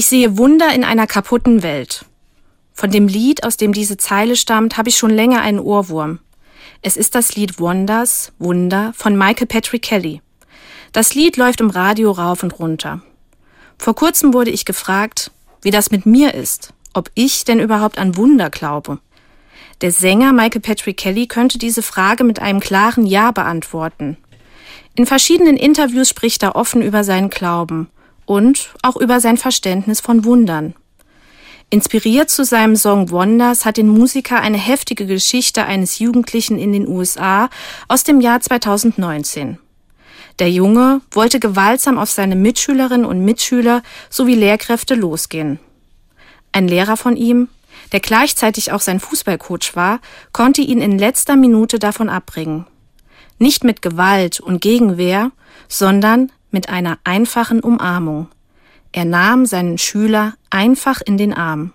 Ich sehe Wunder in einer kaputten Welt. Von dem Lied, aus dem diese Zeile stammt, habe ich schon länger einen Ohrwurm. Es ist das Lied Wonders, Wunder von Michael Patrick Kelly. Das Lied läuft im Radio rauf und runter. Vor kurzem wurde ich gefragt, wie das mit mir ist, ob ich denn überhaupt an Wunder glaube. Der Sänger Michael Patrick Kelly könnte diese Frage mit einem klaren Ja beantworten. In verschiedenen Interviews spricht er offen über seinen Glauben und auch über sein Verständnis von Wundern. Inspiriert zu seinem Song Wonders hat den Musiker eine heftige Geschichte eines Jugendlichen in den USA aus dem Jahr 2019. Der Junge wollte gewaltsam auf seine Mitschülerinnen und Mitschüler sowie Lehrkräfte losgehen. Ein Lehrer von ihm, der gleichzeitig auch sein Fußballcoach war, konnte ihn in letzter Minute davon abbringen. Nicht mit Gewalt und Gegenwehr, sondern mit einer einfachen Umarmung. Er nahm seinen Schüler einfach in den Arm.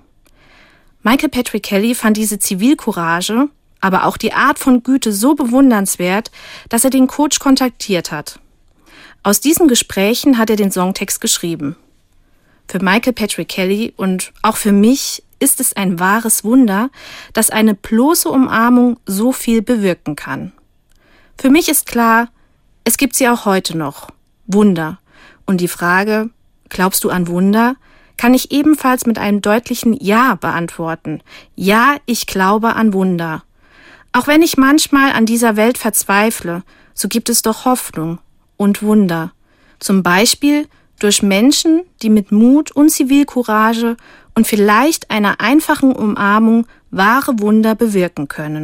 Michael Patrick Kelly fand diese Zivilcourage, aber auch die Art von Güte so bewundernswert, dass er den Coach kontaktiert hat. Aus diesen Gesprächen hat er den Songtext geschrieben. Für Michael Patrick Kelly und auch für mich ist es ein wahres Wunder, dass eine bloße Umarmung so viel bewirken kann. Für mich ist klar, es gibt sie auch heute noch. Wunder. Und die Frage, glaubst du an Wunder, kann ich ebenfalls mit einem deutlichen Ja beantworten. Ja, ich glaube an Wunder. Auch wenn ich manchmal an dieser Welt verzweifle, so gibt es doch Hoffnung und Wunder. Zum Beispiel durch Menschen, die mit Mut und Zivilcourage und vielleicht einer einfachen Umarmung wahre Wunder bewirken können.